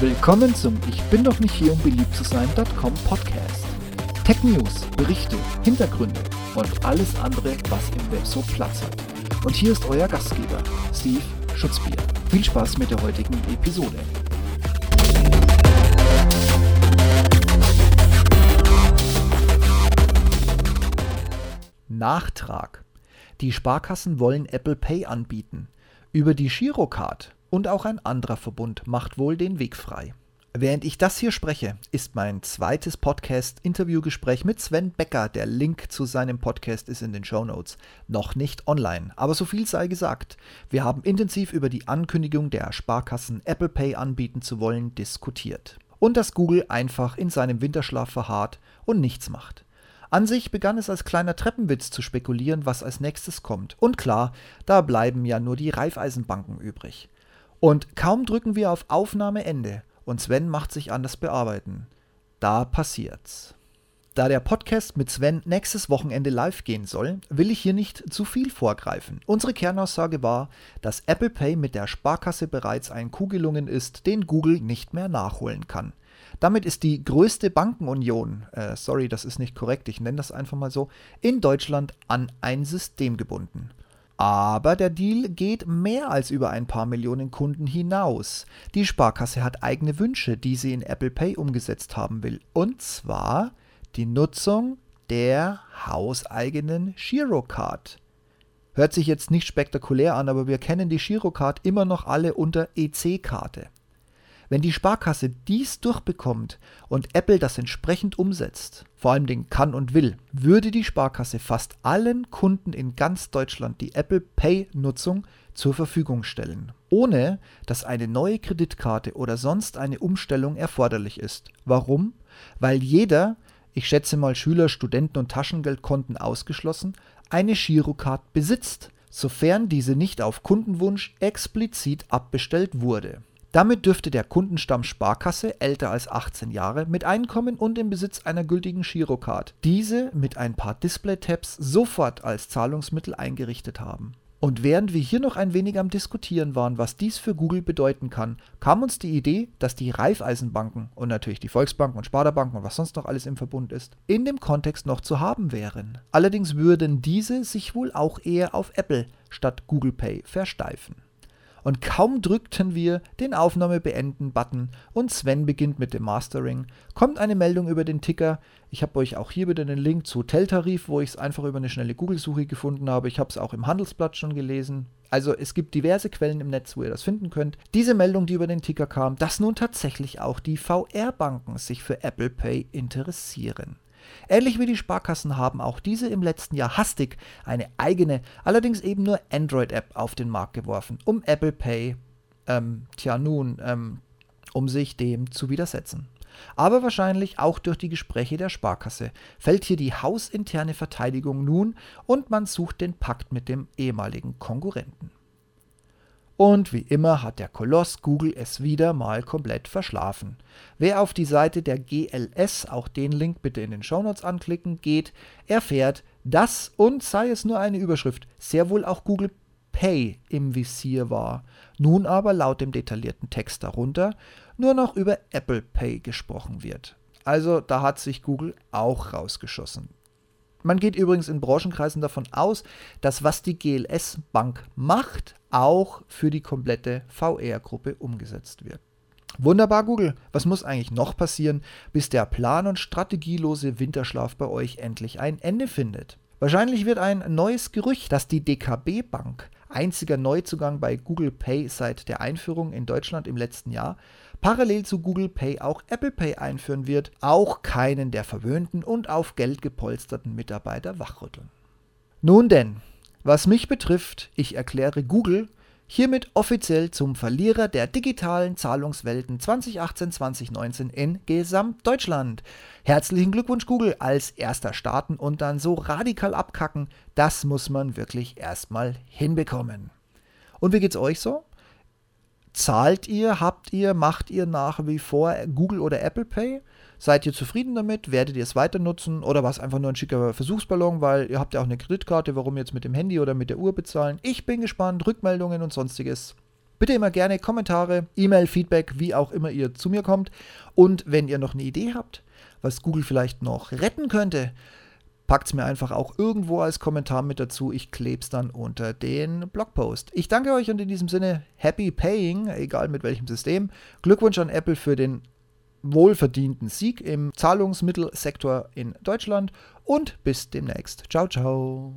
Willkommen zum Ich bin doch nicht hier, um beliebt zu sein.com Podcast. Tech News, Berichte, Hintergründe und alles andere, was im Web so Platz hat. Und hier ist euer Gastgeber, Steve Schutzbier. Viel Spaß mit der heutigen Episode. Nachtrag. Die Sparkassen wollen Apple Pay anbieten. Über die Girocard und auch ein anderer Verbund macht wohl den Weg frei. Während ich das hier spreche, ist mein zweites Podcast-Interviewgespräch mit Sven Becker, der Link zu seinem Podcast ist in den Show Notes, noch nicht online. Aber so viel sei gesagt. Wir haben intensiv über die Ankündigung der Sparkassen Apple Pay anbieten zu wollen diskutiert. Und dass Google einfach in seinem Winterschlaf verharrt und nichts macht. An sich begann es als kleiner Treppenwitz zu spekulieren, was als nächstes kommt. Und klar, da bleiben ja nur die Raiffeisenbanken übrig. Und kaum drücken wir auf Aufnahmeende und Sven macht sich an das Bearbeiten. Da passiert's. Da der Podcast mit Sven nächstes Wochenende live gehen soll, will ich hier nicht zu viel vorgreifen. Unsere Kernaussage war, dass Apple Pay mit der Sparkasse bereits ein Coup gelungen ist, den Google nicht mehr nachholen kann. Damit ist die größte Bankenunion, äh, sorry, das ist nicht korrekt, ich nenne das einfach mal so, in Deutschland an ein System gebunden. Aber der Deal geht mehr als über ein paar Millionen Kunden hinaus. Die Sparkasse hat eigene Wünsche, die sie in Apple Pay umgesetzt haben will. Und zwar die Nutzung der hauseigenen Girocard. Hört sich jetzt nicht spektakulär an, aber wir kennen die Girocard immer noch alle unter EC-Karte. Wenn die Sparkasse dies durchbekommt und Apple das entsprechend umsetzt, vor allem den kann und will, würde die Sparkasse fast allen Kunden in ganz Deutschland die Apple Pay-Nutzung zur Verfügung stellen, ohne dass eine neue Kreditkarte oder sonst eine Umstellung erforderlich ist. Warum? Weil jeder, ich schätze mal Schüler, Studenten und Taschengeldkonten ausgeschlossen, eine Girocard besitzt, sofern diese nicht auf Kundenwunsch explizit abbestellt wurde. Damit dürfte der Kundenstamm Sparkasse älter als 18 Jahre mit Einkommen und im Besitz einer gültigen Girocard diese mit ein paar Display-Tabs sofort als Zahlungsmittel eingerichtet haben. Und während wir hier noch ein wenig am Diskutieren waren, was dies für Google bedeuten kann, kam uns die Idee, dass die Raiffeisenbanken und natürlich die Volksbanken und Sparda-Banken und was sonst noch alles im Verbund ist, in dem Kontext noch zu haben wären. Allerdings würden diese sich wohl auch eher auf Apple statt Google Pay versteifen. Und kaum drückten wir den Aufnahme beenden Button und Sven beginnt mit dem Mastering, kommt eine Meldung über den Ticker. Ich habe euch auch hier wieder den Link zu Hoteltarif, wo ich es einfach über eine schnelle Google-Suche gefunden habe. Ich habe es auch im Handelsblatt schon gelesen. Also es gibt diverse Quellen im Netz, wo ihr das finden könnt. Diese Meldung, die über den Ticker kam, dass nun tatsächlich auch die VR-Banken sich für Apple Pay interessieren. Ähnlich wie die Sparkassen haben auch diese im letzten Jahr hastig eine eigene, allerdings eben nur Android-App auf den Markt geworfen, um Apple Pay, ähm, tja nun, ähm, um sich dem zu widersetzen. Aber wahrscheinlich auch durch die Gespräche der Sparkasse fällt hier die hausinterne Verteidigung nun und man sucht den Pakt mit dem ehemaligen Konkurrenten. Und wie immer hat der Koloss Google es wieder mal komplett verschlafen. Wer auf die Seite der GLS, auch den Link bitte in den Shownotes anklicken, geht, erfährt, dass, und sei es nur eine Überschrift, sehr wohl auch Google Pay im Visier war. Nun aber laut dem detaillierten Text darunter nur noch über Apple Pay gesprochen wird. Also da hat sich Google auch rausgeschossen. Man geht übrigens in Branchenkreisen davon aus, dass was die GLS Bank macht, auch für die komplette VR-Gruppe umgesetzt wird. Wunderbar, Google. Was muss eigentlich noch passieren, bis der plan- und strategielose Winterschlaf bei euch endlich ein Ende findet? Wahrscheinlich wird ein neues Gerücht, dass die DKB Bank, einziger Neuzugang bei Google Pay seit der Einführung in Deutschland im letzten Jahr, parallel zu Google Pay auch Apple Pay einführen wird, auch keinen der verwöhnten und auf Geld gepolsterten Mitarbeiter wachrütteln. Nun denn, was mich betrifft, ich erkläre Google hiermit offiziell zum Verlierer der digitalen Zahlungswelten 2018-2019 in Gesamtdeutschland. Herzlichen Glückwunsch Google als erster starten und dann so radikal abkacken, das muss man wirklich erstmal hinbekommen. Und wie geht's euch so? Zahlt ihr, habt ihr, macht ihr nach wie vor Google oder Apple Pay? Seid ihr zufrieden damit? Werdet ihr es weiter nutzen? Oder war es einfach nur ein schicker Versuchsballon, weil ihr habt ja auch eine Kreditkarte, warum jetzt mit dem Handy oder mit der Uhr bezahlen? Ich bin gespannt, Rückmeldungen und sonstiges. Bitte immer gerne Kommentare, E-Mail, Feedback, wie auch immer ihr zu mir kommt. Und wenn ihr noch eine Idee habt, was Google vielleicht noch retten könnte, packt es mir einfach auch irgendwo als Kommentar mit dazu. Ich klebe es dann unter den Blogpost. Ich danke euch und in diesem Sinne Happy Paying, egal mit welchem System. Glückwunsch an Apple für den wohlverdienten Sieg im Zahlungsmittelsektor in Deutschland und bis demnächst. Ciao, ciao.